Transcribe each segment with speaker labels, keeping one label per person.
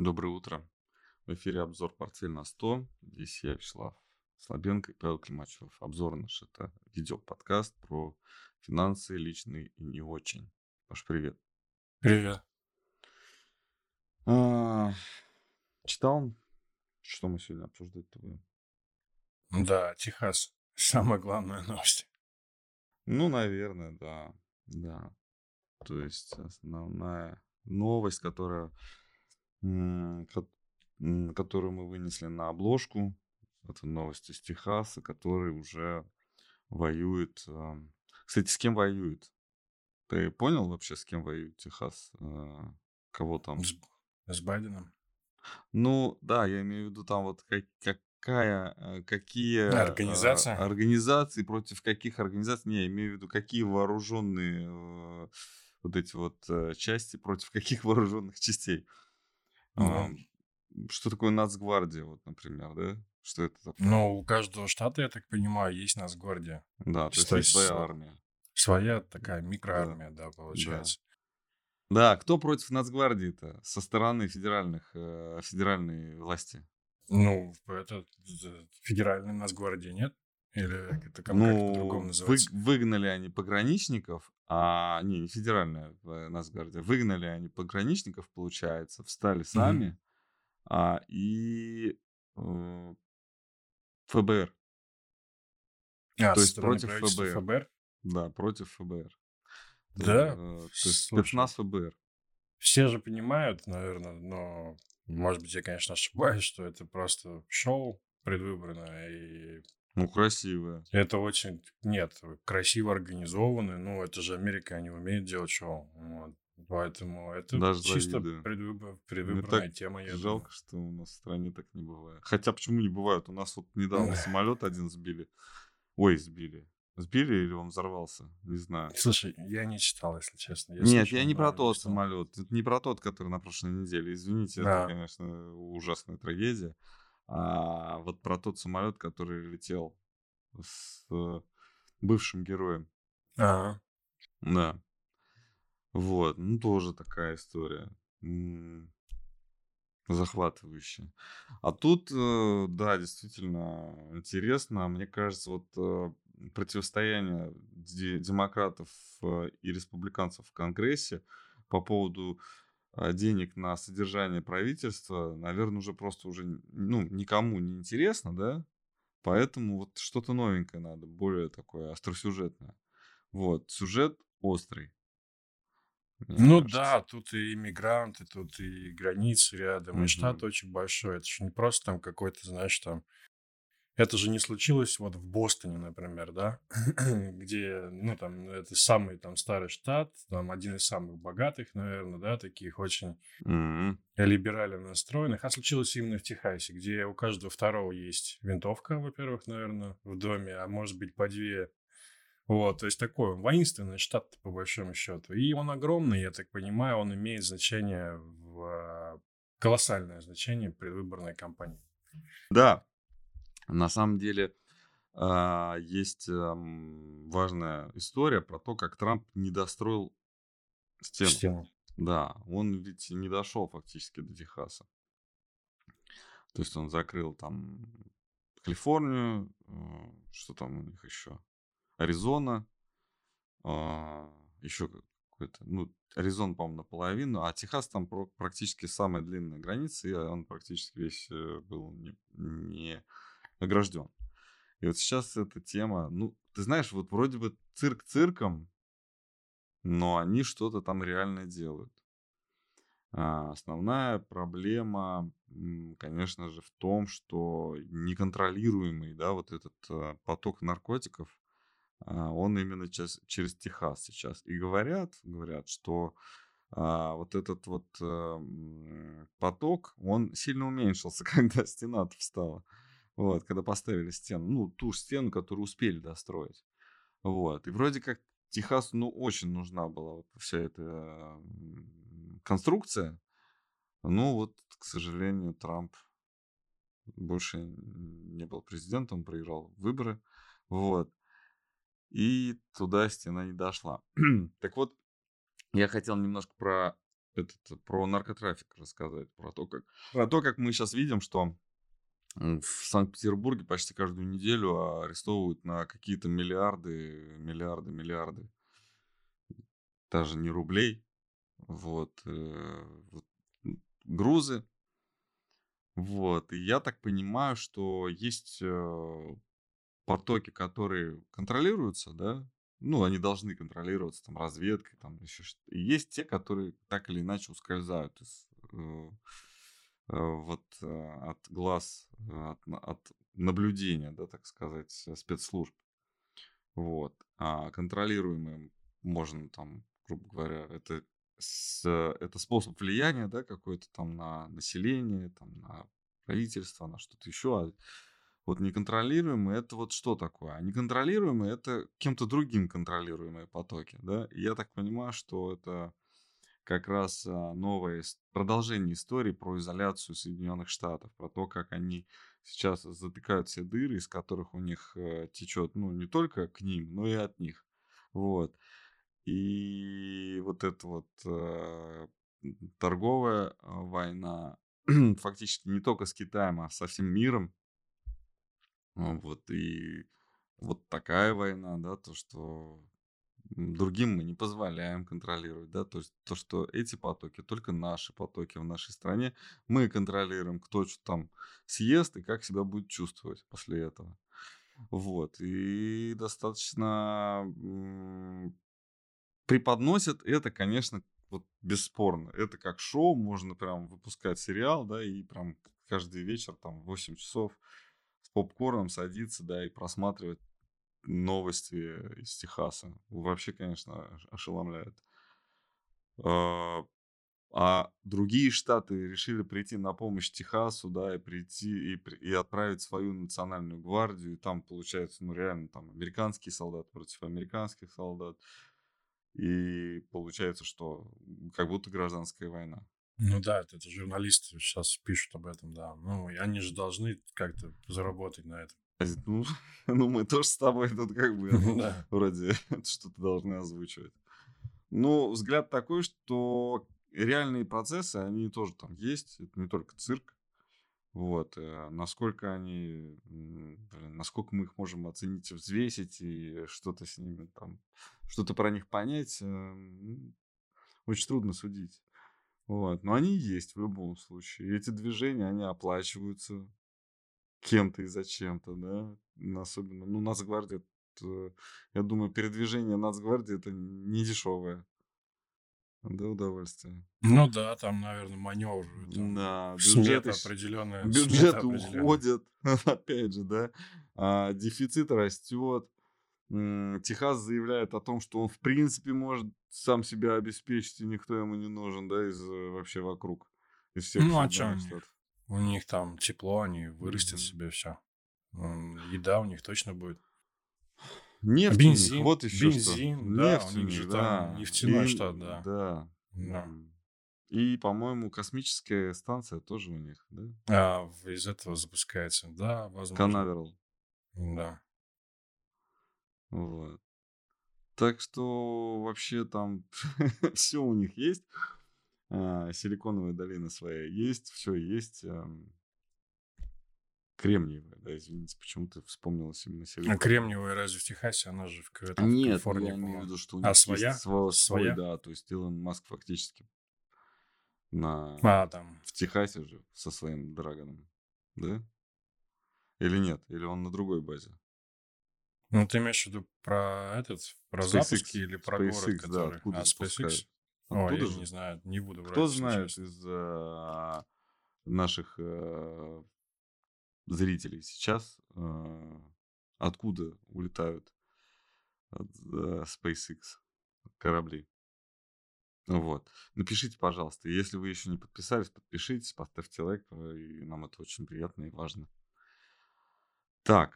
Speaker 1: Доброе утро. В эфире обзор «Портфель на 100». Здесь я, Вячеслав Слабенко и Павел Климачев. Обзор наш – это видеоподкаст про финансы, личные и не очень. Паш, привет.
Speaker 2: Привет.
Speaker 1: А, читал, что мы сегодня обсуждать-то будем?
Speaker 2: Да, Техас. Самая главная новость.
Speaker 1: Ну, наверное, да. Да. То есть основная новость, которая, которую мы вынесли на обложку, это новость из Техаса, который уже воюет. а, Кстати, с кем воюет? Ты понял вообще, с кем воюет Техас? А, Кого там?
Speaker 2: С, с Байденом.
Speaker 1: Ну, да, я имею в виду там вот как- какая, э, какие э,
Speaker 2: Организация?
Speaker 1: организации против каких организаций, не, я имею в виду какие вооруженные э, вот эти вот э, части против каких вооруженных частей. А,
Speaker 2: Ну,
Speaker 1: Что такое Нацгвардия, вот, например, да? Что это такое?
Speaker 2: ну, у каждого штата, я так понимаю, есть Нацгвардия.
Speaker 1: Да, то есть есть своя армия.
Speaker 2: своя такая
Speaker 1: Да,
Speaker 2: микроармия, да,
Speaker 1: да.
Speaker 2: получается.
Speaker 1: Да, кто против Нацгвардии-то со стороны федеральных, э, федеральной власти?
Speaker 2: Ну, это э, федеральная Нацгвардия, нет? Или это как, как по-другому
Speaker 1: Ну, вы-
Speaker 2: называется?
Speaker 1: выгнали они пограничников, а не, не федеральная э, Нацгвардия, выгнали они пограничников, получается, встали сами, а, и э, ФБР,
Speaker 2: А,
Speaker 1: то есть против ФБР,
Speaker 2: ФБР?
Speaker 1: да, против ФБР, то,
Speaker 2: Да,
Speaker 1: э, то есть спецназ ФБР.
Speaker 2: все же понимают, наверное, но, может быть, я, конечно, ошибаюсь, что это просто шоу предвыборное, и
Speaker 1: Ну, красивая.
Speaker 2: Это очень, нет, красиво организованы. Ну, это же Америка, они умеют делать шоу. Вот. Поэтому это
Speaker 1: Даже
Speaker 2: чисто
Speaker 1: завидую.
Speaker 2: предвыбор-
Speaker 1: Мне
Speaker 2: предвыборная
Speaker 1: так
Speaker 2: тема, я думаю.
Speaker 1: жалко, что у нас в стране так не бывает. Хотя почему не бывает? У нас вот недавно самолет один сбили. Ой, сбили. Сбили или он взорвался? Не знаю.
Speaker 2: Слушай, я не читал, если честно. Я
Speaker 1: Нет, я не про тот
Speaker 2: читал.
Speaker 1: самолет. Это не про тот, который на прошлой неделе. Извините, это,
Speaker 2: Да.
Speaker 1: конечно, ужасная трагедия. А вот про тот самолет, который летел с э, бывшим героем.
Speaker 2: Ага.
Speaker 1: Да. Вот. Ну, тоже такая история. Захватывающая. А тут, э, да, действительно интересно. Мне кажется, вот э, противостояние де- демократов и республиканцев в Конгрессе по поводу денег на содержание правительства, наверное, уже просто уже ну, никому не интересно, да? Поэтому вот что-то новенькое надо, более такое остросюжетное. Вот, сюжет острый, мне
Speaker 2: Ну
Speaker 1: кажется.
Speaker 2: да, тут и иммигранты, тут и границы рядом, и штат очень большой. Это же не просто там какой-то, знаешь, там... Это же не случилось вот в Бостоне, например, да, где, ну, там, это самый там старый штат, там один из самых богатых, наверное, да, таких очень
Speaker 1: Мгм.
Speaker 2: либерально настроенных, а случилось именно в Техасе, где у каждого второго есть винтовка, во-первых, наверное, в доме, а может быть по две. Вот, то есть такой он воинственный штат, по большому счету. И он огромный, я так понимаю, он имеет значение, в, а, колоссальное значение предвыборной кампании.
Speaker 1: Да, на самом деле а, есть важная история про то, как Трамп не достроил стену.
Speaker 2: Стену.
Speaker 1: Да, он ведь не дошел фактически до Техаса. То есть он закрыл там Калифорнию, э, что там у них еще, Аризона, еще какой-то, ну, Аризон, по-моему, наполовину, а Техас там практически самая длинная граница, и он практически весь э, был не огражден. И вот сейчас эта тема, ну, ты знаешь, вот вроде бы цирк цирком, но они что-то там реально делают. А, Основная проблема, конечно же, в том, что неконтролируемый, да, вот этот а, поток наркотиков, а, он именно чес- через Техас сейчас. И говорят, говорят, что а, вот этот вот а, поток, он сильно уменьшился, когда стена встала. Вот, когда поставили стену, ну, ту же стену, которую успели достроить. Вот. И вроде как Техасу, ну, очень нужна была вот вся эта конструкция. Ну, вот, к сожалению, Трамп больше не был президентом, проиграл выборы. Вот. И туда стена не дошла. так вот, я хотел немножко про этот, про наркотрафик рассказать, про то, как, про то, как мы сейчас видим, что в Санкт-Петербурге почти каждую неделю арестовывают на какие-то миллиарды, миллиарды, миллиарды, даже не рублей, вот, э, вот грузы, вот. И я так понимаю, что есть э, потоки, которые контролируются, да, ну, они должны контролироваться там разведкой, там еще что-то. И есть те, которые так или иначе ускользают из, э, вот э, от глаз, от, от наблюдения, да, так сказать, спецслужб. Вот. А контролируемые можно там, грубо говоря, это с, это способ влияния, да, какой-то там на население, там на правительство, на что-то еще. А вот неконтролируемые это вот что такое? А неконтролируемые это кем-то другим контролируемые потоки, да? И я так понимаю, что это как раз а, новое продолжение истории про изоляцию Соединенных Штатов, про то, как они сейчас затыкают все дыры, из которых у них э, течет, ну, не только к ним, но и от них. Вот. И вот эта вот э, торговая а, война, фактически не только с Китаем, а со всем миром, вот, и вот такая война, да, то, что другим мы не позволяем контролировать, да, то есть то, что эти потоки только наши потоки в нашей стране, мы контролируем, кто что там съест и как себя будет чувствовать после этого. Вот, и достаточно преподносят это, конечно, вот бесспорно. Это как шоу, можно прям выпускать сериал, да, и прям каждый вечер, там, 8 часов с попкорном садиться, да, и просматривать новости из Техаса. Вообще, конечно, ошеломляет. А, а другие штаты решили прийти на помощь Техасу, да, и прийти и, и отправить свою национальную гвардию. И там получается, ну реально, там американские солдаты против американских солдат. И получается, что как будто гражданская война.
Speaker 2: Ну да, это, это журналисты сейчас пишут об этом, да. Ну, они же должны как-то заработать на этом.
Speaker 1: Ну, ну мы тоже с тобой тут как бы вроде что-то должны озвучивать. Ну, взгляд такой, что реальные процессы, они тоже там есть. Это не только цирк. Вот. Э, насколько они, блин, насколько мы их можем оценить, взвесить и что-то с ними там, что-то про них понять, эм, очень трудно судить. Вот. Но они есть в любом случае. И эти движения, они оплачиваются кем-то и зачем-то, да. Особенно, ну, Нацгвардия, я думаю, передвижение Нацгвардии это не дешевое. Да, удовольствие.
Speaker 2: Ну да, там, наверное, маневры. Там
Speaker 1: да,
Speaker 2: бюджеты определенные.
Speaker 1: Бюджеты уходят, опять же, да. А, дефицит растет. Техас заявляет о том, что он в принципе может сам себя обеспечить, и никто ему не нужен, да, из э, вообще вокруг. Из
Speaker 2: всех ну, а что? У них там тепло, они вырастят mm-hmm. себе все. Еда у них точно будет.
Speaker 1: Нефть бензин, вот еще
Speaker 2: бензин, что. да, Нефть у них же да. там нефтяной и, штат, да.
Speaker 1: Да. да. И, по-моему, космическая станция тоже у них, да?
Speaker 2: А, из этого запускается, да, возможно.
Speaker 1: Канаверал.
Speaker 2: Да.
Speaker 1: Вот. Так что вообще там все у них есть. А, силиконовая долина своя есть, все есть. Кремниевая, да, извините, почему-то вспомнилась именно
Speaker 2: силиконовая. А кремниевая разве в Техасе? Она же в, это,
Speaker 1: Нет, Калифорнии, я имею в виду, что у а них
Speaker 2: а, своя?
Speaker 1: есть свой, своя? да, то есть Илон Маск фактически на...
Speaker 2: А, там.
Speaker 1: В Техасе же со своим Драгоном, да? Или нет? Или он на другой базе?
Speaker 2: Ну, ты имеешь в виду про этот, про SpaceX, запуски или про SpaceX, город, который...
Speaker 1: Да, откуда
Speaker 2: а, SpaceX?
Speaker 1: О,
Speaker 2: я же? не знаю, не буду
Speaker 1: Кто врать, знает сейчас. из а, наших а, зрителей сейчас, а, откуда улетают от, а, SpaceX корабли? Вот. Напишите, пожалуйста. Если вы еще не подписались, подпишитесь, поставьте лайк, и нам это очень приятно и важно. Так.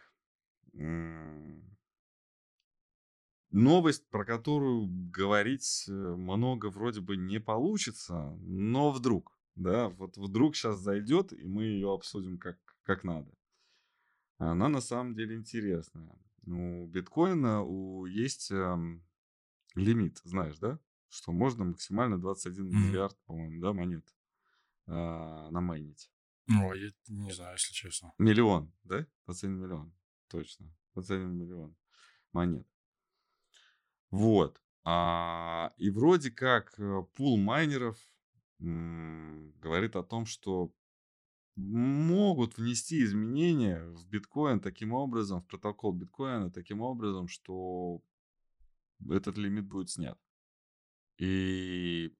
Speaker 1: Новость, про которую говорить э, много вроде бы не получится, но вдруг, да, вот вдруг сейчас зайдет, и мы ее обсудим как, как надо. Она на самом деле интересная. У биткоина у, есть эм, лимит, знаешь, да? что можно максимально 21
Speaker 2: Мгм.
Speaker 1: миллиард, по-моему, да, монет а, намайнить.
Speaker 2: Ну, я не знаю, если честно.
Speaker 1: Миллион, да? 21 миллион, точно. 21 миллион монет. Вот. А, и вроде как э, пул майнеров м, говорит о том, что могут внести изменения в биткоин таким образом, в протокол биткоина таким образом, что этот лимит будет снят. И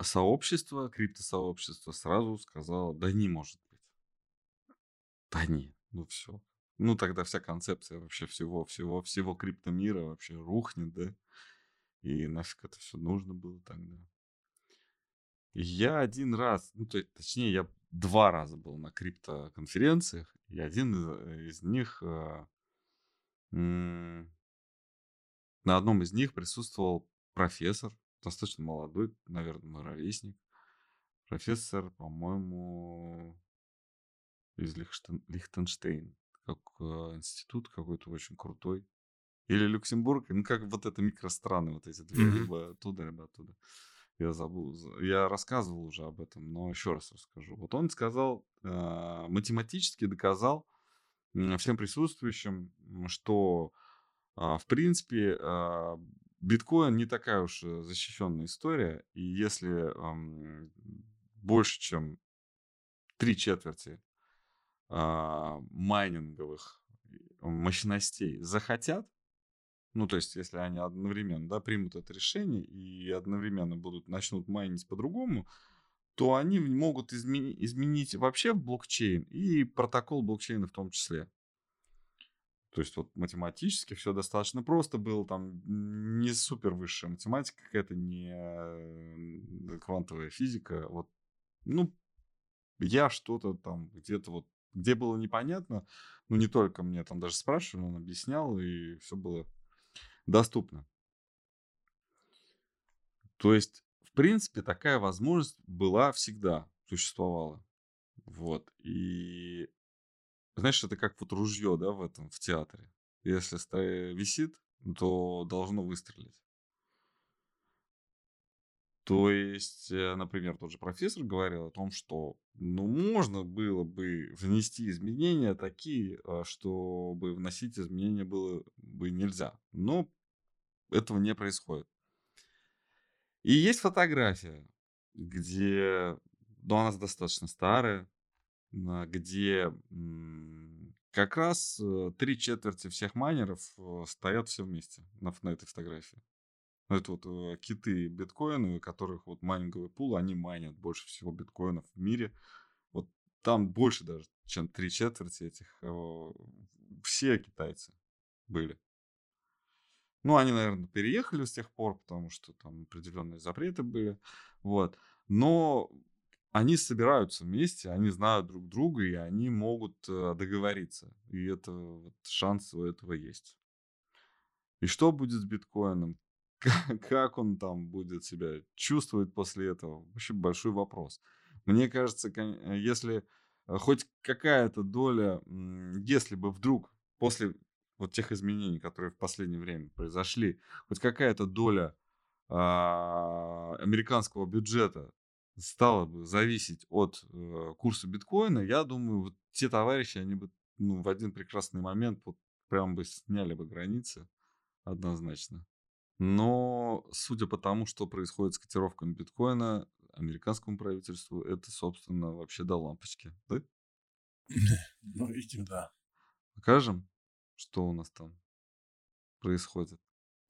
Speaker 1: сообщество, криптосообщество сразу сказало, да не может быть. Да не, ну все. Ну тогда вся концепция вообще всего, всего, всего криптомира вообще рухнет, да? И нафиг это все нужно было тогда. Я один раз, ну, то точнее, я два раза был на криптоконференциях, и один из, из них, э, на одном из них присутствовал профессор, достаточно молодой, наверное, мой ровесник. Профессор, по-моему, из Лихштен- Лихтенштейн, как э, институт какой-то очень крутой. Или Люксембург, ну как вот это микространы, вот эти две, либо оттуда, либо оттуда. Я забыл. за- Я рассказывал уже об этом, но еще раз расскажу. Вот он сказал, э, математически доказал всем присутствующим, что а, в принципе а, биткоин не такая уж э, защищенная история, и если больше, чем три четверти а, майнинговых мощностей захотят, ну, то есть, если они одновременно, да, примут это решение и одновременно будут, начнут майнить по-другому, то они могут измени- изменить вообще блокчейн и протокол блокчейна в том числе. То есть вот математически все достаточно просто было, там не супер высшая математика какая-то, не э, квантовая физика. Вот, ну, я что-то там где-то вот, где было непонятно, ну, не только мне там даже спрашивали, он объяснял, и все было доступно. То есть, в принципе, такая возможность была всегда, существовала. Вот. И знаешь, это как вот ружье, да, в этом, в театре. Если ста- висит, то должно выстрелить. То есть, э, например, тот же профессор говорил о том, что ну, можно было бы внести изменения такие, а, чтобы вносить изменения было бы нельзя. Но этого не происходит. И есть фотография, где, ну, она достаточно старая, где как раз э, три четверти всех майнеров э, стоят все вместе на, на этой фотографии. Ну, Это вот э, киты биткоина, у которых вот майнинговый пул, они майнят больше всего биткоинов в мире. Вот там больше даже, чем три четверти этих. Все китайцы были. Ну, они, наверное, переехали с тех пор, потому что там определенные запреты были. Вот. Но они собираются вместе, они знают друг друга, и они могут э, договориться. И это вот шанс у этого есть. И что будет с биткоином? Как, он там будет себя чувствовать после этого? Вообще большой вопрос. Мне кажется, э, если э, хоть какая-то доля, если бы вдруг после вот тех изменений, которые в последнее время произошли, хоть какая-то доля а, американского бюджета стала бы зависеть от э, курса биткоина, я думаю, вот те товарищи, они бы ну, в один прекрасный момент вот прям бы сняли бы границы однозначно. Но судя по тому, что происходит с котировками биткоина, американскому правительству это, собственно, вообще до лампочки. Да?
Speaker 2: Ну, видимо, да.
Speaker 1: Покажем, что у нас там происходит.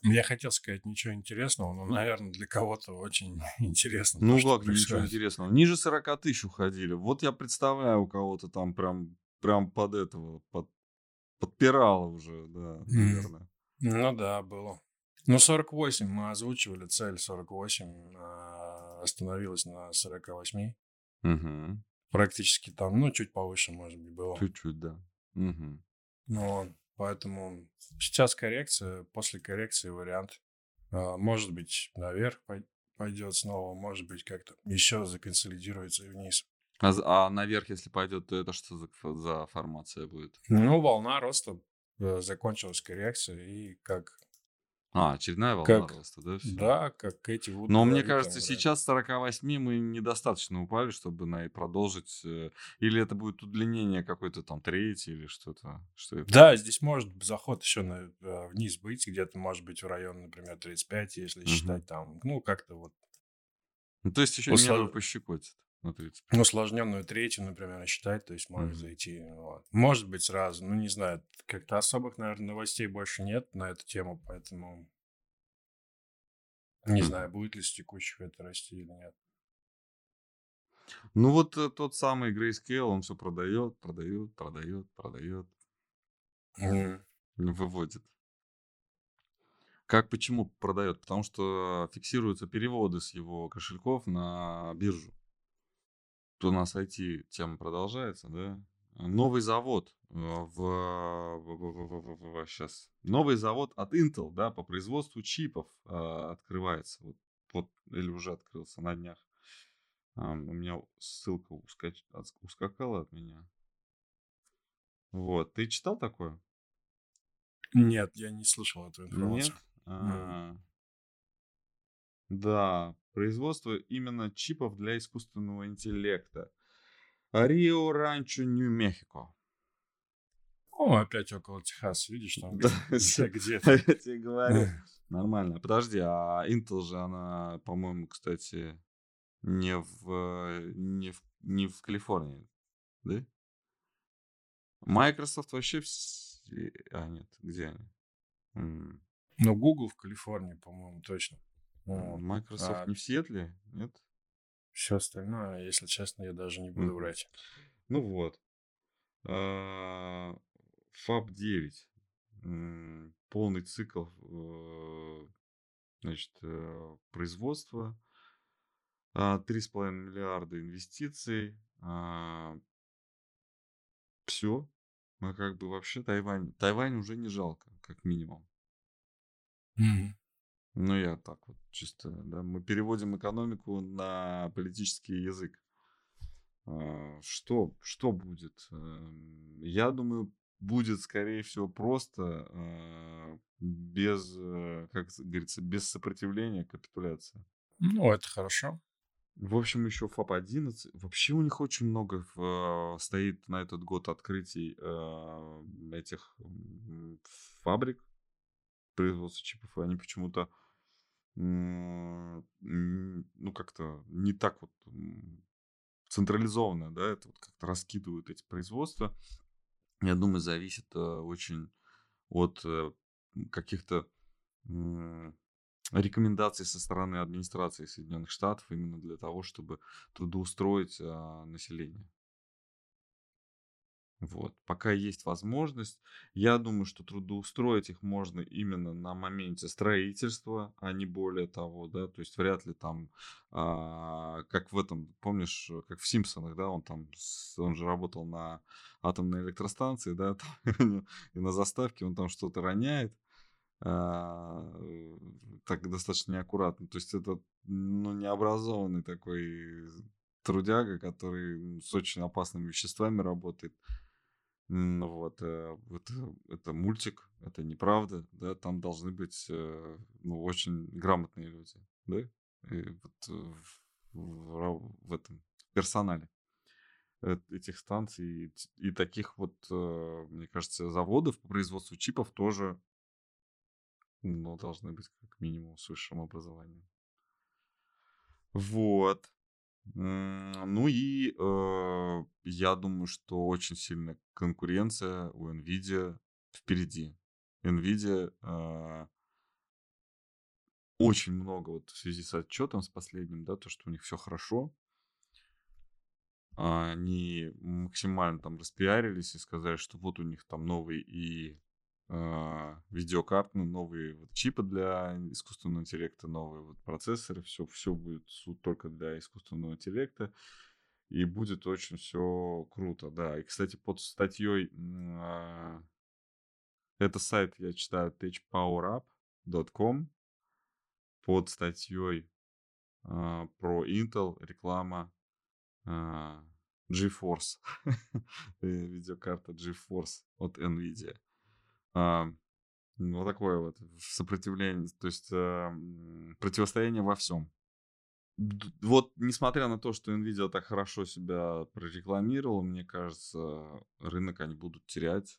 Speaker 2: Я хотел сказать ничего интересного, но, наверное, для кого-то очень интересно. то,
Speaker 1: Ну
Speaker 2: что
Speaker 1: как, ничего интересного. Ниже 40 тысяч уходили. Вот я представляю, у кого-то там прям, прям под этого, под, подпирало уже, да, наверное.
Speaker 2: Ну да, было. Ну, 48 мы озвучивали, цель 48, а, остановилась на 48.
Speaker 1: Мгм.
Speaker 2: Практически там, ну, чуть повыше, может быть, было.
Speaker 1: Чуть-чуть, да. Мгм.
Speaker 2: Ну, поэтому сейчас коррекция, после коррекции вариант. а, Может быть, наверх пой- пойдет снова, может быть, как-то еще законсолидируется и вниз.
Speaker 1: А, а наверх, если пойдет, то это что за, за формация будет?
Speaker 2: Ну, волна роста, э, закончилась коррекция, и как
Speaker 1: А, очередная волна
Speaker 2: Как,
Speaker 1: роста, да, всё?
Speaker 2: да, как эти вот
Speaker 1: Но мне кажется,
Speaker 2: там,
Speaker 1: сейчас с 48 мы недостаточно упали, чтобы на и продолжить, э, или это будет удлинение какой-то там третий или что-то, что это?
Speaker 2: Да, здесь может заход еще на, э, вниз быть, где-то, может быть, в район, например, 35, если
Speaker 1: Мгм.
Speaker 2: считать там, ну, как-то вот
Speaker 1: Ну, то есть еще
Speaker 2: Усл-
Speaker 1: нервы пощекотит на 35.
Speaker 2: ну, усложненную третью, например, считать, то есть может
Speaker 1: Мгм.
Speaker 2: зайти. Вот. Может быть, сразу, ну, не знаю, как-то особых, наверное, новостей больше нет на эту тему, поэтому не знаю, будет ли с текущих это расти или нет.
Speaker 1: Ну, вот, э, тот самый Grayscale, он все продает, продает, продает, продает,
Speaker 2: Мгм.
Speaker 1: выводит. Как, почему продает? Потому что фиксируются переводы с его кошельков на биржу. У нас IT-тема продолжается, да? Новый завод э, в, сейчас новый завод от Intel, да, по производству чипов а, открывается, вот, вот или уже открылся на днях. А, у меня ссылка ускач- ускакала от меня. Вот, ты читал такое?
Speaker 2: Нет, я не слышал эту
Speaker 1: Нет.
Speaker 2: информацию.
Speaker 1: А, Да, производство именно чипов для искусственного интеллекта. Рио Ранчо, Нью-Мехико.
Speaker 2: О, опять около Техаса, видишь, там
Speaker 1: Да,
Speaker 2: где-то.
Speaker 1: Я тебе говорю. Нормально. Подожди, а Intel же она, по-моему, кстати, не в, не в, не в Калифорнии, да? Microsoft вообще все... А, нет, где они? М,
Speaker 2: Ну, Google в Калифорнии, по-моему, точно. Вот.
Speaker 1: Microsoft
Speaker 2: А
Speaker 1: не в Сиэтле, нет?
Speaker 2: все остальное, если честно, я даже не буду врать.
Speaker 1: Ну вот. А, FAB 9. М, Полный цикл э, значит, э, производства. А, 3,5 миллиарда инвестиций. Все. Мы как бы вообще Тайвань. Тайвань уже не жалко, как минимум.
Speaker 2: Мгм.
Speaker 1: Ну, я так вот чисто, да, мы переводим экономику на политический язык. А, Что, что будет? Эм, Я думаю, будет, скорее всего, просто э, без, э, как говорится, без сопротивления капитуляция.
Speaker 2: Ну, это хорошо.
Speaker 1: В общем, еще ФАП-11. Вообще у них очень много э, стоит на этот год открытий э, этих фабрик производства чипов. И они почему-то, ну, как-то не так вот централизованно, да, это вот как-то раскидывают эти производства. Я думаю, зависит э, очень от э, каких-то рекомендаций со стороны администрации Соединенных Штатов именно для того, чтобы трудоустроить а, население. Вот. Пока есть возможность, я думаю, что трудоустроить их можно именно на моменте строительства, а не более того, да, то есть вряд ли там, а, как в этом, помнишь, э, как в Симпсонах, да, он там, он же работал на атомной электростанции, да, и на заставке он там что-то роняет, а, э, так достаточно неаккуратно. То есть это ну, необразованный такой трудяга, который с очень опасными веществами работает. Вот, э, это, это мультик, это неправда, да, там должны быть, э, ну, очень грамотные люди, да, и вот э, в, в этом персонале этих станций и, и таких вот, мне кажется, заводов по производству чипов тоже ну, должны быть как минимум с высшим образованием. Вот. Ну и э, я думаю, что очень сильная конкуренция у Nvidia впереди. Nvidia э, очень много вот в связи с отчетом с последним, да, то, что у них все хорошо. Они максимально там распиарились и сказали, что вот у них там новый и видеокарты, ну, новые вот чипы для искусственного интеллекта, новые вот процессоры, все, все будет су- только для искусственного интеллекта. И будет очень все круто, да. И, кстати, под статьей, а, это сайт, я читаю, techpowerup.com, под статьей а, про Intel реклама а, GeForce, э, видеокарта GeForce от NVIDIA. А, Вот такое вот сопротивление, то есть э, противостояние во всем. Вот, несмотря на то, что Nvidia так хорошо себя прорекламировал, мне кажется, рынок они будут терять.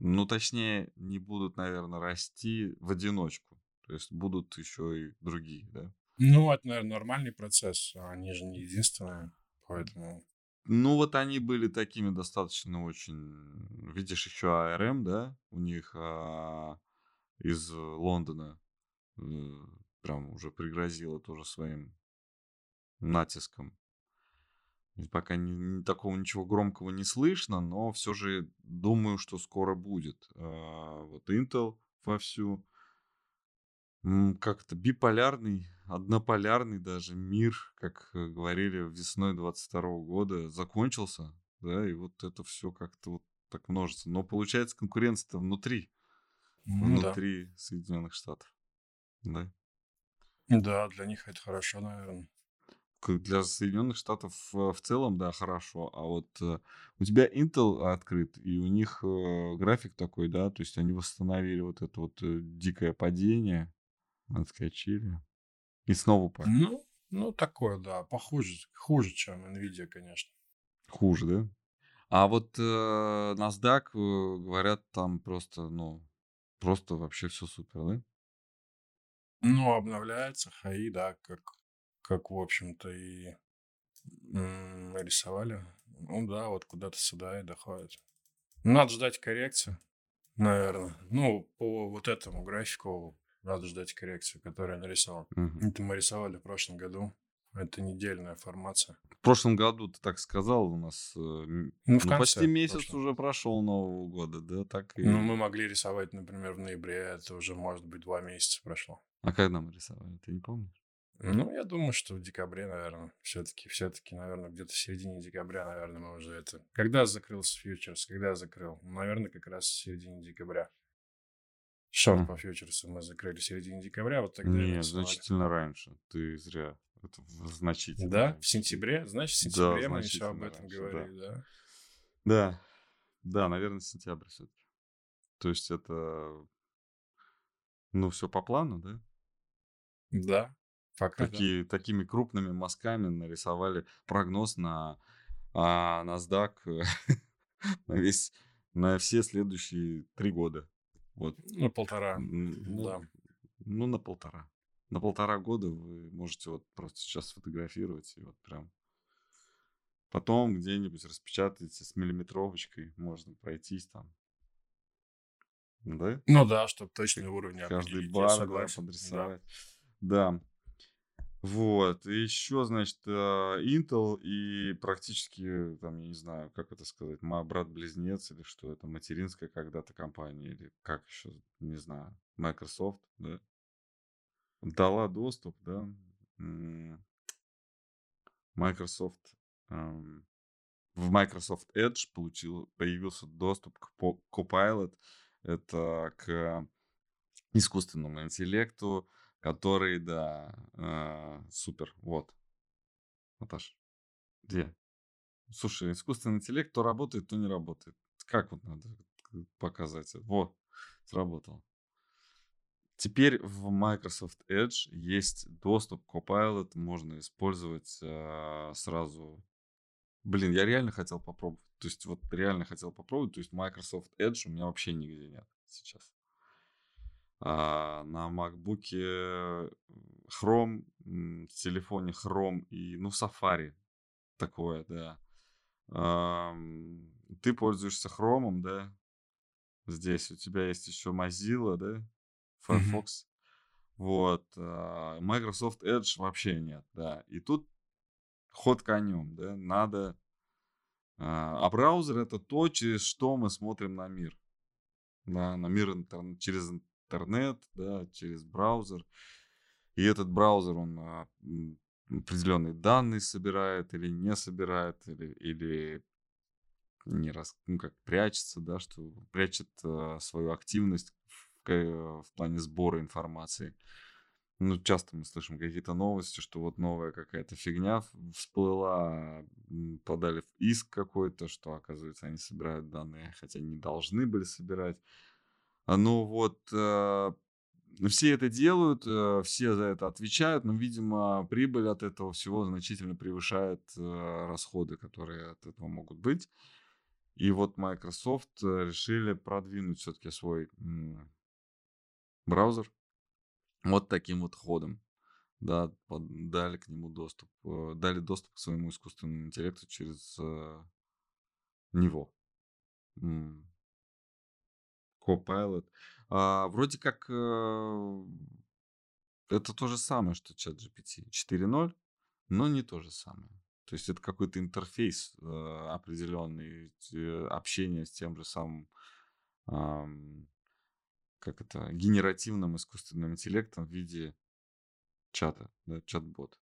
Speaker 1: Ну, точнее, не будут, наверное, расти в одиночку. То есть будут еще и другие, да?
Speaker 2: Ну, это, наверное, нормальный процесс. Они же не единственные, поэтому...
Speaker 1: Ну, вот они были такими достаточно очень... Видишь, еще ARM, да? У них а, из Лондона э, прям уже пригрозило тоже своим натиском. Пока не, не- такого ничего громкого не слышно, но все же думаю, что скоро будет. А, вот Intel вовсю. Как-то биполярный, однополярный даже мир, как э, говорили весной 22 года, закончился, да, и вот это все как-то вот так множится. Но получается конкуренция-то внутри,
Speaker 2: Ну да.
Speaker 1: внутри Соединенных Штатов, да.
Speaker 2: Да, для них это хорошо, наверное.
Speaker 1: Для Соединенных Штатов э, в целом, да, хорошо. А вот э, у тебя Intel открыт, и у них график такой, да, то есть они восстановили вот это вот дикое падение, отскочили, и снова упали.
Speaker 2: Ну, ну, такое, да, похуже, хуже, чем Nvidia, конечно.
Speaker 1: Хуже, да? А вот э, NASDAQ, э, говорят, там просто, ну, просто вообще все супер, да?
Speaker 2: Ну, обновляется ХАИ, да, как, как в общем-то, и м, рисовали. Ну да, вот куда-то сюда и доходит. Надо ждать коррекции, наверное. Ну, по вот этому графику надо ждать коррекцию, которую я нарисовал.
Speaker 1: Мгм.
Speaker 2: Это мы рисовали в прошлом году. Это недельная формация.
Speaker 1: В прошлом году ты так сказал, у нас э,
Speaker 2: Ну, в
Speaker 1: ну,
Speaker 2: конце
Speaker 1: почти месяц
Speaker 2: прошлого.
Speaker 1: уже прошел Нового года, да, так и...
Speaker 2: Ну, мы могли рисовать, например, в ноябре. Это уже, может быть, два месяца прошло.
Speaker 1: А когда мы рисовали, ты не помнишь?
Speaker 2: Ну, я думаю, что в декабре, наверное, все-таки, все-таки, наверное, где-то в середине декабря, наверное, мы уже это... Когда закрылся фьючерс? Когда закрыл? Наверное, как раз в середине декабря. Шорт
Speaker 1: Мгм.
Speaker 2: по фьючерсу мы закрыли в середине декабря, вот тогда
Speaker 1: Нет, значительно раньше. Ты зря. Это значительно.
Speaker 2: Да?
Speaker 1: раньше.
Speaker 2: В сентябре? Значит, в
Speaker 1: Да,
Speaker 2: сентябре мы еще об этом
Speaker 1: раньше,
Speaker 2: говорили, да?
Speaker 1: Да. Да, наверное, сентябрь все-таки. То есть это, ну, все по плану, да?
Speaker 2: Да, пока да.
Speaker 1: Такие, такими крупными мазками нарисовали прогноз на а, NASDAQ на весь, на все следующие три года. Вот.
Speaker 2: Ну, полтора,
Speaker 1: Ну,
Speaker 2: да.
Speaker 1: ну, на полтора. На полтора года вы можете вот просто сейчас сфотографировать и вот прям потом где-нибудь распечатаете с миллиметровочкой, можно пройтись там. Да?
Speaker 2: Ну да, чтобы точные уровни
Speaker 1: Каждый
Speaker 2: определить,
Speaker 1: бар да,
Speaker 2: согласен. Да.
Speaker 1: подрисовать. Да. Вот. И еще, значит, э, Intel и практически, там, я не знаю, как это сказать, мой брат-близнец или что это, материнская когда-то компания, или как еще, не знаю, Microsoft, да, дала доступ, да, Microsoft, эм, в Microsoft Edge получил, появился доступ к Copilot, это к искусственному интеллекту, который, да, э, супер, вот. Наташ, где? Слушай, искусственный интеллект то работает, то не работает. Как вот надо показать? Вот, сработало. Теперь в Microsoft Edge есть доступ к Copilot, можно использовать э, сразу. Блин, я реально хотел попробовать. То есть вот реально хотел попробовать. То есть Microsoft Edge у меня вообще нигде нет сейчас. А, на MacBook Chrome, в телефоне Chrome и, ну, Safari такое, да. Ам, Ты пользуешься Chrome, да? Здесь у тебя есть еще Mozilla, да? Firefox. Вот. а, Microsoft Edge вообще нет, да. И тут ход конем, да, надо... а а браузер это то, через что мы смотрим на мир. Да, на мир интер- через интернет, да, через браузер. И этот браузер, он а, определенные данные собирает или не собирает, или, или не раз, ну, как прячется, да, что прячет а, свою активность в, ка- в плане сбора информации. Ну, часто мы слышим какие-то новости, что вот новая какая-то фигня всплыла, подали иск какой-то, что, оказывается, они собирают данные, хотя не должны были собирать. А, Ну вот, э, все это делают, э, все за это отвечают, но, видимо, прибыль от этого всего значительно превышает э, расходы, которые от этого могут быть. И вот Microsoft решили продвинуть все-таки свой браузер вот таким вот ходом. Да, дали к нему доступ, дали доступ к своему искусственному интеллекту через него. Copilot. А, вроде как э, это то же самое, что чат GPT 4.0, но не то же самое. То есть это какой-то интерфейс э, определенный, э, общение с тем же самым, ам, как это, генеративным искусственным интеллектом в виде чата, да, чат-бот.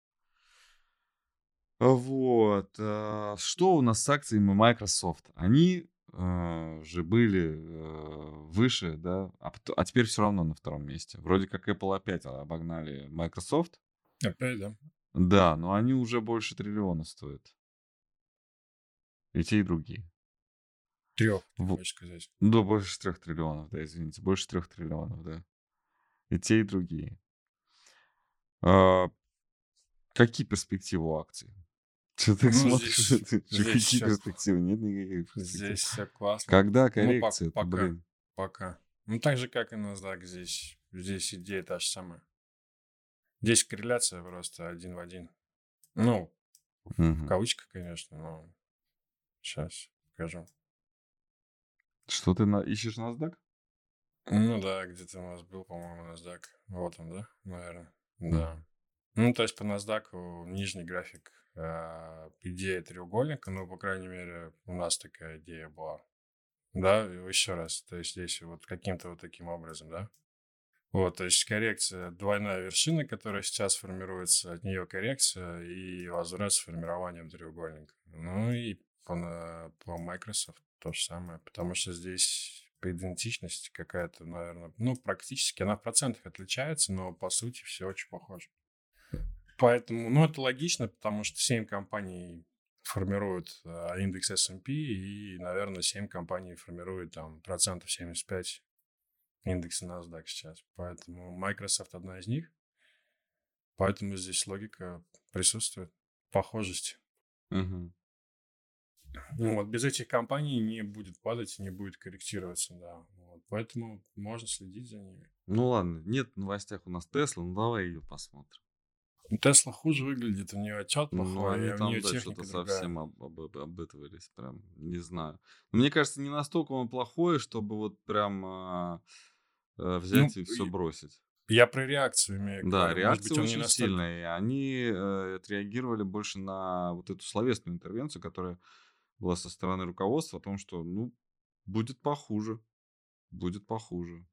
Speaker 1: Вот. а, Что у нас с акциями Microsoft? Они э, же были э, выше, да, а, а теперь все равно на втором месте. Вроде как Apple опять обогнали Microsoft.
Speaker 2: Опять, да?
Speaker 1: Да, но они уже больше триллиона стоят. И те, и другие.
Speaker 2: Трех,
Speaker 1: Во-
Speaker 2: хочешь сказать.
Speaker 1: Да, больше трех триллионов, да, извините. Больше трех триллионов, да. И те, и другие. А, какие перспективы у акций? Что ты
Speaker 2: Ну,
Speaker 1: смотришь?
Speaker 2: здесь-
Speaker 1: Ты чё,
Speaker 2: здесь
Speaker 1: какие перспективы? Нет никаких перспектив.
Speaker 2: Здесь все классно.
Speaker 1: Когда
Speaker 2: Ну,
Speaker 1: коррекция?
Speaker 2: пока.
Speaker 1: блин.
Speaker 2: Пока. Ну, так же, как и NASDAQ здесь. Здесь идея та же самая. Здесь корреляция просто один в один. Ну, в
Speaker 1: Мгм.
Speaker 2: кавычках, конечно, но сейчас покажу.
Speaker 1: Что ты на... ищешь NASDAQ?
Speaker 2: Ну да, где-то у нас был, по-моему, NASDAQ. Вот он, да? Наверное. Да. Ну, то есть по NASDAQ нижний график идея треугольника, ну, по крайней мере, у нас такая идея была. Да, еще раз, то есть здесь вот каким-то вот таким образом, да? Вот, то есть коррекция, двойная вершина, которая сейчас формируется, от нее коррекция и возврат с формированием треугольника. Ну и по, по Microsoft то же самое, потому что здесь по идентичности какая-то, наверное, ну, практически она в процентах отличается, но по сути все очень похоже. Поэтому, ну, это логично, потому что 7 компаний формируют а, индекс S&P, и, наверное, 7 компаний формируют там процентов 75 индекса NASDAQ сейчас. Поэтому Microsoft одна из них. Поэтому здесь логика присутствует, похожесть.
Speaker 1: Мгм.
Speaker 2: Ну, вот без этих компаний не будет падать, не будет корректироваться, да. Вот, поэтому можно следить за ними.
Speaker 1: Ну ладно, нет в новостях у нас Тесла, ну давай ее посмотрим.
Speaker 2: Тесла хуже выглядит, у нее отчет
Speaker 1: Ну,
Speaker 2: плохой,
Speaker 1: они
Speaker 2: а у
Speaker 1: там, да, что-то совсем об, об, об- обытывались, прям, не знаю. Мне кажется, не настолько он плохой, чтобы вот прям а, э, взять
Speaker 2: Ну,
Speaker 1: и все бросить.
Speaker 2: Я про реакцию имею.
Speaker 1: Да,
Speaker 2: говорю. Быть,
Speaker 1: реакция
Speaker 2: не
Speaker 1: очень
Speaker 2: настолько-
Speaker 1: сильная. и Они э, отреагировали больше на вот эту словесную интервенцию, которая была со стороны руководства о том, что, ну, будет похуже. Будет похуже.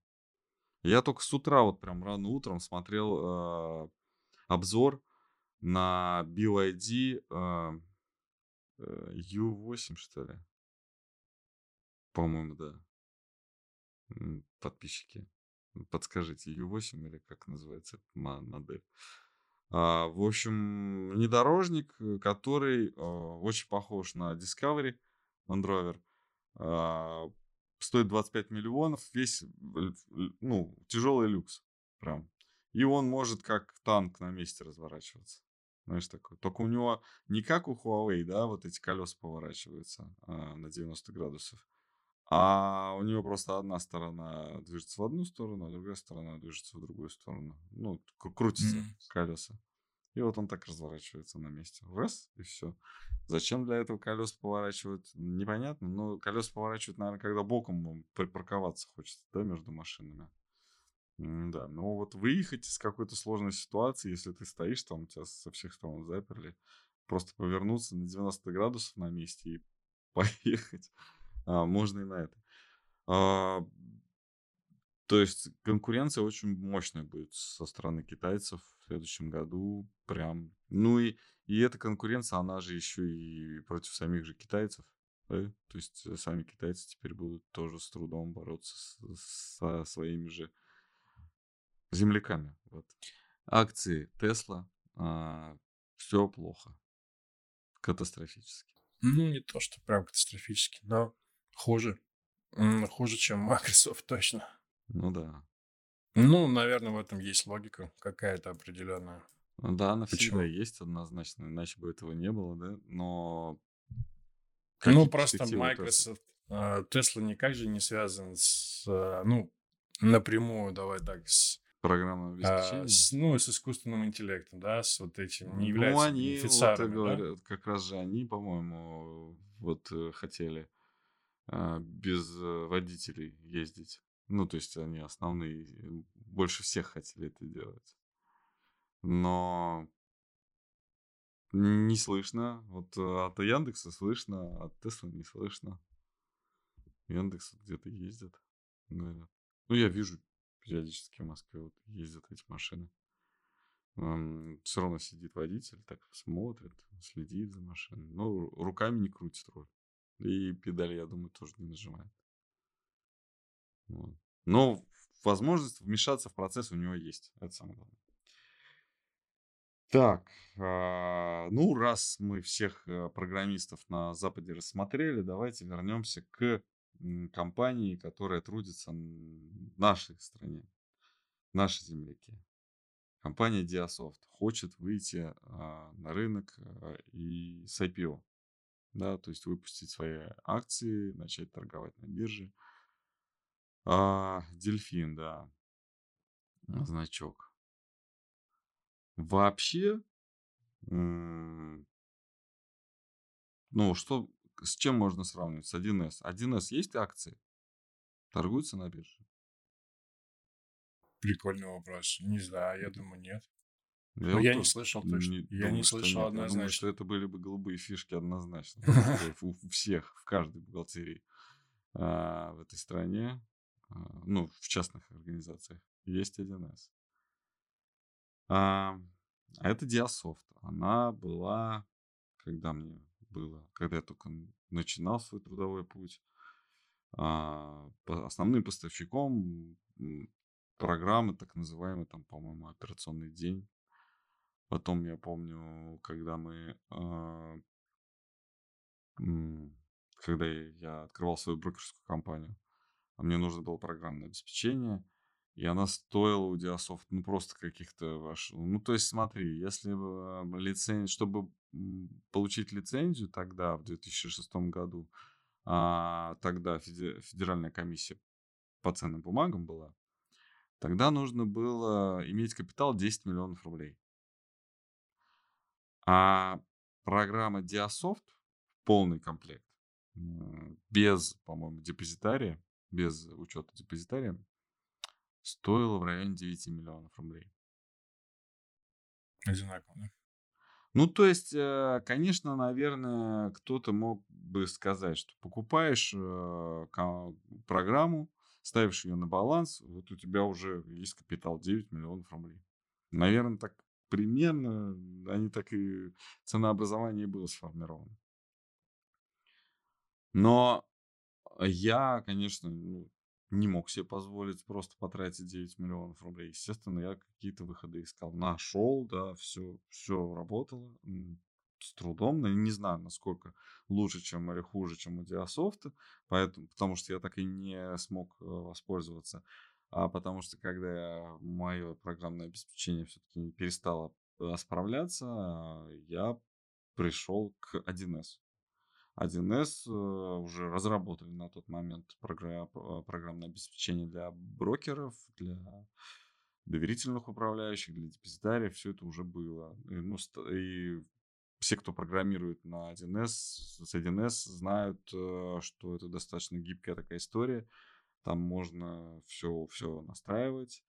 Speaker 1: Я только с утра, вот прям рано утром смотрел э, обзор на BYD э, э, U8, что ли. По-моему, да. Подписчики. Подскажите, U8 или как называется модель? А, в общем, внедорожник, э, который э, очень похож на Discovery Land Rover. А, стоит 25 миллионов, весь, л- ну, тяжелый люкс прям. И он может как танк на месте разворачиваться. Знаешь, такой. Только у него не как у Huawei, да, вот эти колеса поворачиваются а, на 90 градусов. А у него просто одна сторона движется в одну сторону, а другая сторона движется в другую сторону. Ну, кру- крутится
Speaker 2: Мгм.
Speaker 1: колеса. И вот он так разворачивается на месте. Раз, и все. Зачем для этого колеса поворачивают, непонятно. Но колеса поворачивают, наверное, когда боком припарковаться хочется, да, между машинами. Да, но вот выехать из какой-то сложной ситуации, если ты стоишь там, тебя со всех сторон заперли, просто повернуться на 90 градусов на месте и поехать, а, можно и на это. А, то есть конкуренция очень мощная будет со стороны китайцев в следующем году. Прям. Ну и, и эта конкуренция, она же еще и против самих же китайцев. да. То есть э, сами китайцы теперь будут тоже с трудом бороться с- со своими же земляками. Вот. Акции Тесла. все плохо. Катастрофически.
Speaker 2: Ну, не то, что прям катастрофически, но хуже. Хуже, чем Microsoft, точно.
Speaker 1: Ну да.
Speaker 2: Ну, наверное, в этом есть логика какая-то определенная.
Speaker 1: Ну да, она всегда есть однозначно, иначе бы этого не было, да. Но
Speaker 2: Ну,
Speaker 1: какие
Speaker 2: просто
Speaker 1: перспективы у Теслы?
Speaker 2: Microsoft, а, Tesla никак же не связан с, а, ну, напрямую, давай так, с,
Speaker 1: Программное
Speaker 2: а,
Speaker 1: обеспечение?
Speaker 2: с, ну, с искусственным интеллектом, да, с вот этим, не
Speaker 1: Ну,
Speaker 2: являются
Speaker 1: они, вот
Speaker 2: да?
Speaker 1: говорят, как раз же они, по-моему, вот э, хотели а, без э, водителей ездить. Ну, то есть они основные, больше всех хотели это делать. Но не слышно. Вот э, от Яндекса слышно, а от Тесла не слышно. Яндекс где-то ездит, говорят. Ну, я вижу периодически в Москве вот ездят эти машины. Все равно сидит водитель, так смотрит, следит за машиной. Но ру- руками не крутит руль. И педали, я думаю, тоже не нажимает. Вот. Но возможность вмешаться в процесс у него есть. Это самое главное. Так, а, ну раз мы всех э, программистов на Западе рассмотрели, давайте вернемся к компании, которая трудится в нашей стране, нашей земляке. Компания Diasoft хочет выйти а, на рынок а, и с IPO, да, то есть выпустить свои акции, начать торговать на бирже. А, Дельфин, да, значок. Вообще, ну что, с чем можно сравнивать? С 1С. 1С есть акции? Торгуются на бирже?
Speaker 2: Прикольный вопрос. Не знаю, я думаю, нет.
Speaker 1: Я вот
Speaker 2: я не слышал точно.
Speaker 1: не
Speaker 2: Я не
Speaker 1: думаю, что
Speaker 2: слышал
Speaker 1: нет. Я думаю, что
Speaker 2: однозначно.
Speaker 1: это были бы голубые фишки однозначно. что У всех, в каждой бухгалтерии а, в этой стране, а, ну, в частных организациях, есть 1С. А а это Диасофт. Она была, когда мне было, когда я только начинал свой трудовой путь, основным поставщиком программы, так называемой, там, по-моему, операционный день. Потом я помню, когда мы, м, когда я открывал свою брокерскую компанию, а мне нужно было программное обеспечение, и она стоила у Диасофт, ну, просто каких-то ваш... Ну, то есть смотри, если бы лицензию, чтобы получить лицензию тогда, в 2006 году, а, тогда феде- Федеральная комиссия по ценным бумагам была, тогда нужно было иметь капитал 10 миллионов рублей. А программа Diasoft, полный комплект, без, по-моему, депозитария, без учета депозитария, стоила в районе 9 миллионов рублей.
Speaker 2: Одинаково, да?
Speaker 1: Ну, то есть, э, конечно, наверное, кто-то мог бы сказать, что покупаешь э, программу, ставишь ее на баланс, вот у тебя уже есть капитал 9 миллионов рублей. Наверное, так примерно, они так и ценообразование было сформировано. Но я, конечно, ну, не мог себе позволить просто потратить 9 миллионов рублей. Естественно, я какие-то выходы искал. Нашел, да, все, все работало. С трудом, но не знаю, насколько лучше, чем или хуже, чем у Диасофта, поэтому, потому что я так и не смог э, воспользоваться. А потому что когда мое программное обеспечение все-таки перестало э, справляться, а, я пришел к 1С. 1С э, уже разработали на тот момент программное обеспечение для брокеров, для доверительных управляющих, для депозитариев. Все это уже было. И, ну, и все, кто программирует на 1С, с 1С, знают, э, что это достаточно гибкая такая история. Там можно все, все настраивать.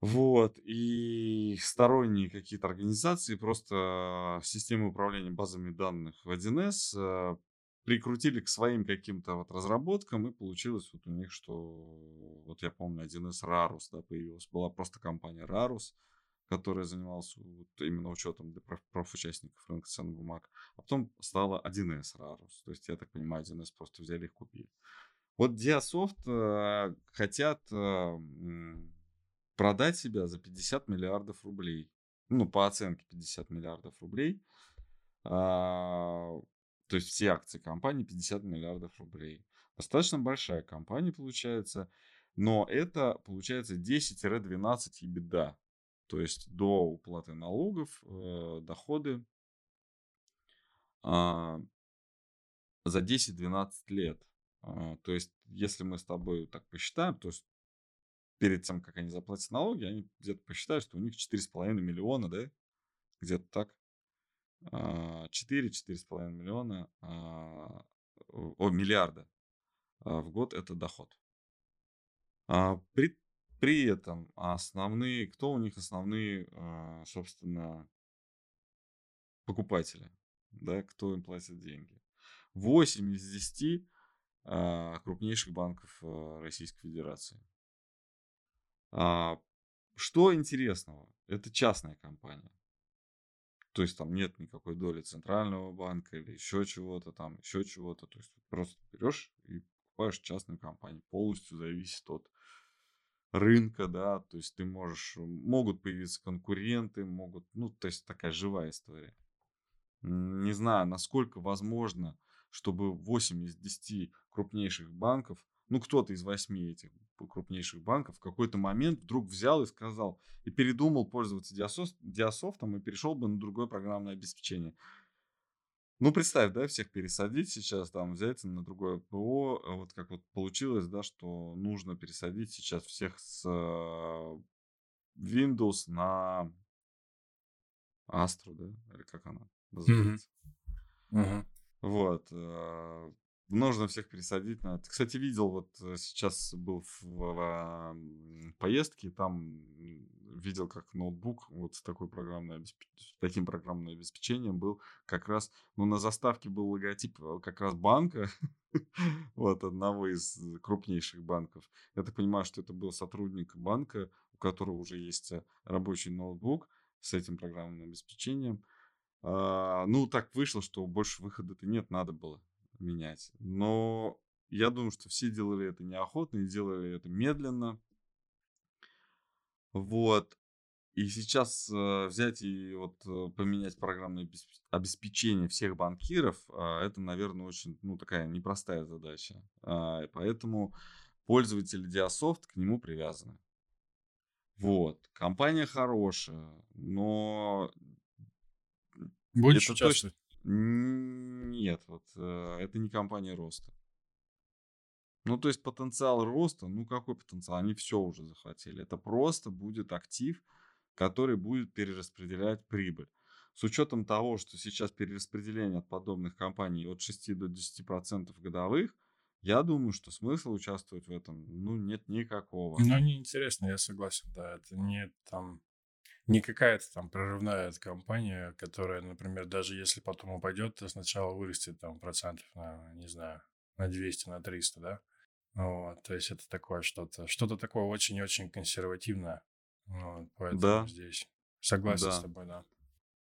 Speaker 1: Вот, и сторонние какие-то организации просто системы управления базами данных в 1С э, прикрутили к своим каким-то вот разработкам, и получилось вот у них, что вот я помню 1С Rarus, да, появилась. Была просто компания Rarus, которая занималась вот именно учетом для прав- рынка ценных бумаг. А потом стала 1С Rarus. То есть, я так понимаю, 1С просто взяли и купили. Вот Diasoft э, хотят э, продать себя за 50 миллиардов рублей. Ну, по оценке 50 миллиардов рублей. А, то есть все акции компании 50 миллиардов рублей. Достаточно большая компания получается, но это получается 10-12 EBITDA. То есть до уплаты налогов э, доходы а, за 10-12 лет. А, то есть, если мы с тобой так посчитаем, то есть перед тем, как они заплатят налоги, они где-то посчитают, что у них 4,5 миллиона, да? Где-то так. 4-4,5 миллиона, а, о, миллиарда в год это доход. При, при этом основные, кто у них основные, собственно, покупатели, да, кто им платит деньги? 8 из 10 крупнейших банков Российской Федерации. Что интересного? Это частная компания. То есть там нет никакой доли центрального банка или еще чего-то там, еще чего-то. То есть просто берешь и покупаешь частную компанию. Полностью зависит от рынка, да. То есть ты можешь, могут появиться конкуренты, могут, ну, то есть такая живая история. Не знаю, насколько возможно, чтобы 8 из 10 крупнейших банков, ну, кто-то из 8 этих крупнейших банков в какой-то момент вдруг взял и сказал, и передумал пользоваться диасофтом и перешел бы на другое программное обеспечение. Ну, представь, да, всех пересадить сейчас, там, взять на другое ПО, а вот как вот получилось, да, что нужно пересадить сейчас всех с э, Windows на Astra, да, или как она называется.
Speaker 2: Mm-hmm. Mm-hmm.
Speaker 1: Вот. Э, нужно всех пересадить на это. Кстати, видел, вот э, сейчас был в, в, в поездке, там видел, как ноутбук вот с такой программной с таким программным обеспечением был как раз, ну, на заставке был логотип э, как раз банка, вот, одного из крупнейших банков. Я так понимаю, что это был сотрудник банка, у которого уже есть э, рабочий ноутбук с этим программным обеспечением. А, ну, так вышло, что больше выхода-то нет, надо было менять. Но я думаю, что все делали это неохотно и делали это медленно. Вот. И сейчас э, взять и вот э, поменять программное обеспечение всех банкиров, э, это, наверное, очень, ну, такая непростая задача. Э, поэтому пользователи Diasoft к нему привязаны. Вот. Компания хорошая, но...
Speaker 2: Будешь участвовать?
Speaker 1: Точно... Нет, вот э, это не компания роста. Ну, то есть потенциал роста, ну какой потенциал? Они все уже захватили. Это просто будет актив, который будет перераспределять прибыль. С учетом того, что сейчас перераспределение от подобных компаний от 6 до 10% годовых, я думаю, что смысла участвовать в этом, ну, нет никакого.
Speaker 2: Ну, неинтересно, я согласен, да. Это не там не какая-то там прорывная компания, которая, например, даже если потом упадет, то сначала вырастет там процентов на, не знаю, на 200, на 300, да? Вот, то есть это такое что-то, что-то такое очень-очень консервативное. Вот, поэтому
Speaker 1: Да,
Speaker 2: здесь согласен с
Speaker 1: да.
Speaker 2: тобой, да.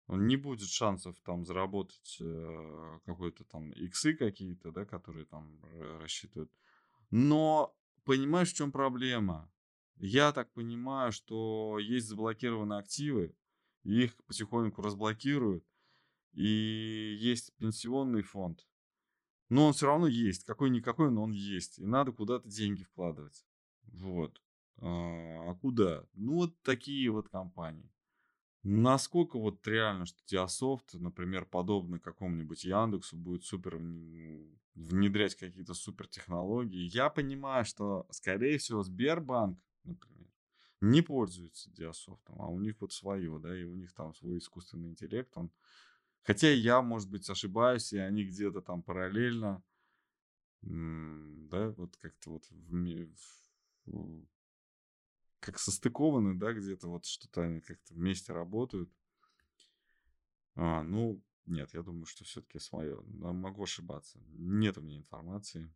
Speaker 1: Не будет шансов там заработать э, какой-то там иксы какие-то, да, которые там рассчитывают. Но понимаешь, в чем проблема? Я так понимаю, что есть заблокированные активы, их потихоньку разблокируют, и есть пенсионный фонд. Но он все равно есть. Какой-никакой, но он есть. И надо куда-то деньги вкладывать. Вот. А а куда? Ну, вот такие вот компании. Насколько вот реально, что Диасофт, например, подобный какому-нибудь Яндексу, будет супер внедрять какие-то супер технологии. Я понимаю, что, скорее всего, Сбербанк например, не пользуются диасофтом, а у них вот свое, да, и у них там свой искусственный интеллект, он... Хотя я, может быть, ошибаюсь, и они где-то там параллельно, да, вот как-то вот в, в, как состыкованы, да, где-то вот что-то они как-то вместе работают. А, ну, нет, я думаю, что все-таки свое. Но могу ошибаться. Нет у меня информации.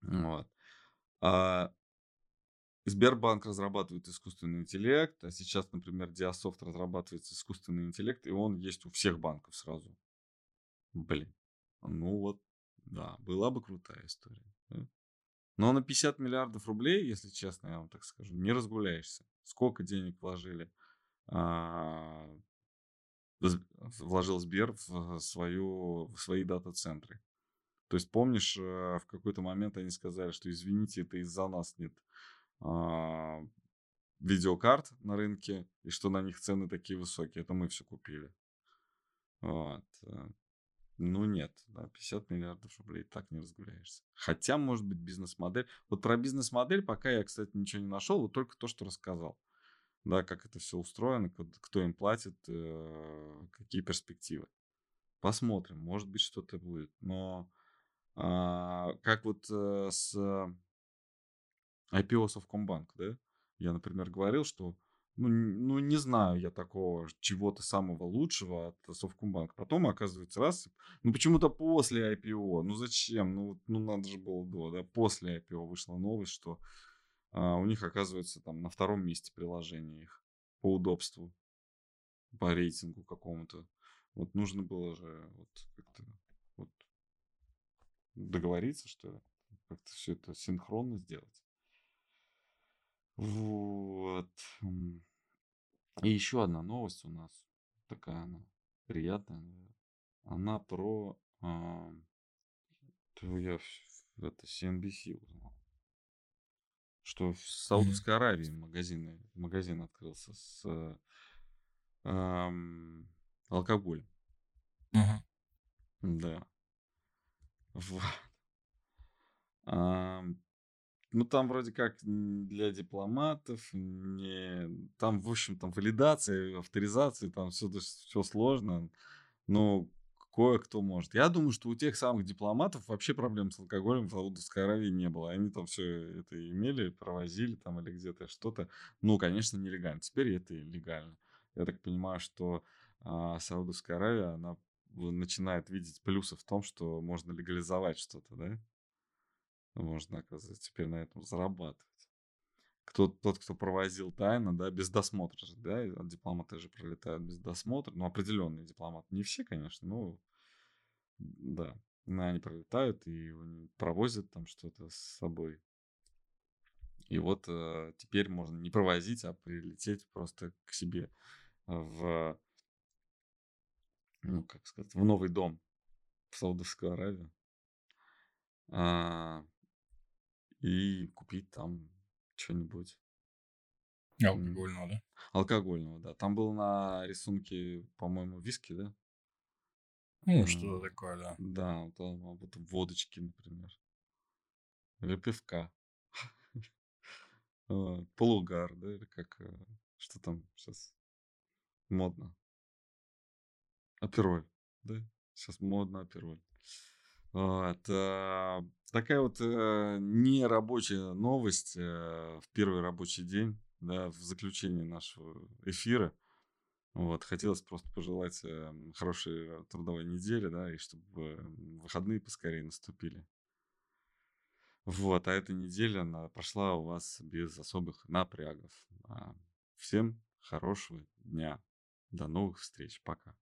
Speaker 1: Вот. А, Сбербанк разрабатывает искусственный интеллект, а сейчас, например, Диасофт разрабатывает искусственный интеллект, и он есть у всех банков сразу. Блин. Ну вот, да, была бы крутая история. Но на 50 миллиардов рублей, если честно, я вам так скажу, не разгуляешься. Сколько денег вложили, а, вложил Сбер в, свою, в свои дата-центры. То есть, помнишь, э, в какой-то момент они сказали, что извините, это из-за нас нет видеокарт на рынке, и что на них цены такие высокие. Это мы все купили. Вот. Э, ну нет, да, 50 миллиардов рублей так не разгуляешься. Хотя, может быть, бизнес-модель. Вот про бизнес-модель пока я, кстати, ничего не нашел, вот только то, что рассказал. Да, как это все устроено, кто им платит, э, какие перспективы. Посмотрим, может быть, что-то будет. Но а, как вот э, с IPO Совкомбанк, да? Я, например, говорил, что ну, ну, не знаю я такого чего-то самого лучшего от Совкомбанка. Потом, оказывается, раз, ну, почему-то после IPO, ну, зачем? Ну, ну надо же было до, да, после IPO вышла новость, что а, у них, оказывается, там на втором месте приложение их по удобству, по рейтингу какому-то. Вот нужно было же вот как-то вот договориться, что как-то все это синхронно сделать. Вот. И еще одна новость у нас. Такая она приятная. Она про... А, я это CNBC узнал. Что в Саудовской Аравии магазин, магазин открылся с эм, алкоголем.
Speaker 2: Мгм.
Speaker 1: Да. Вот. Ну, там вроде как для дипломатов, не... там, в общем, там валидация, авторизация, там все, все сложно. Но кое-кто может. Я думаю, что у тех самых дипломатов вообще проблем с алкоголем в Саудовской Аравии не было. Они там все это имели, провозили там или где-то что-то. Ну, конечно, нелегально. Теперь это легально. Я так понимаю, что а, Саудовская Аравия, она начинает видеть плюсы в том, что можно легализовать что-то, да? Можно, оказывается, теперь на этом зарабатывать. Кто, тот, кто провозил тайно, да, без досмотра же, да, дипломаты же пролетают без досмотра, ну, определенные дипломаты, не все, конечно, но, да, они пролетают и провозят там что-то с собой. И вот э, теперь можно не провозить, а прилететь просто к себе в, ну, как сказать, в новый дом в Саудовскую Аравию. А, и купить там что-нибудь.
Speaker 2: Алкогольного, да?
Speaker 1: Алкогольного, да. Там был на рисунке, по-моему, виски, да?
Speaker 2: Ну, что такое, да.
Speaker 1: Да, там вот водочки, например. Или пивка. Полугар, да, или как, э, что там сейчас модно. Апероль, да? Сейчас модно апероль. Вот, э, такая вот э, нерабочая новость э, в первый рабочий день, да, в заключении нашего эфира. Вот, хотелось просто пожелать э, хорошей трудовой недели, да, и чтобы выходные поскорее наступили. Вот, а эта неделя она прошла у вас без особых напрягов. А, всем хорошего дня. До новых встреч. Пока.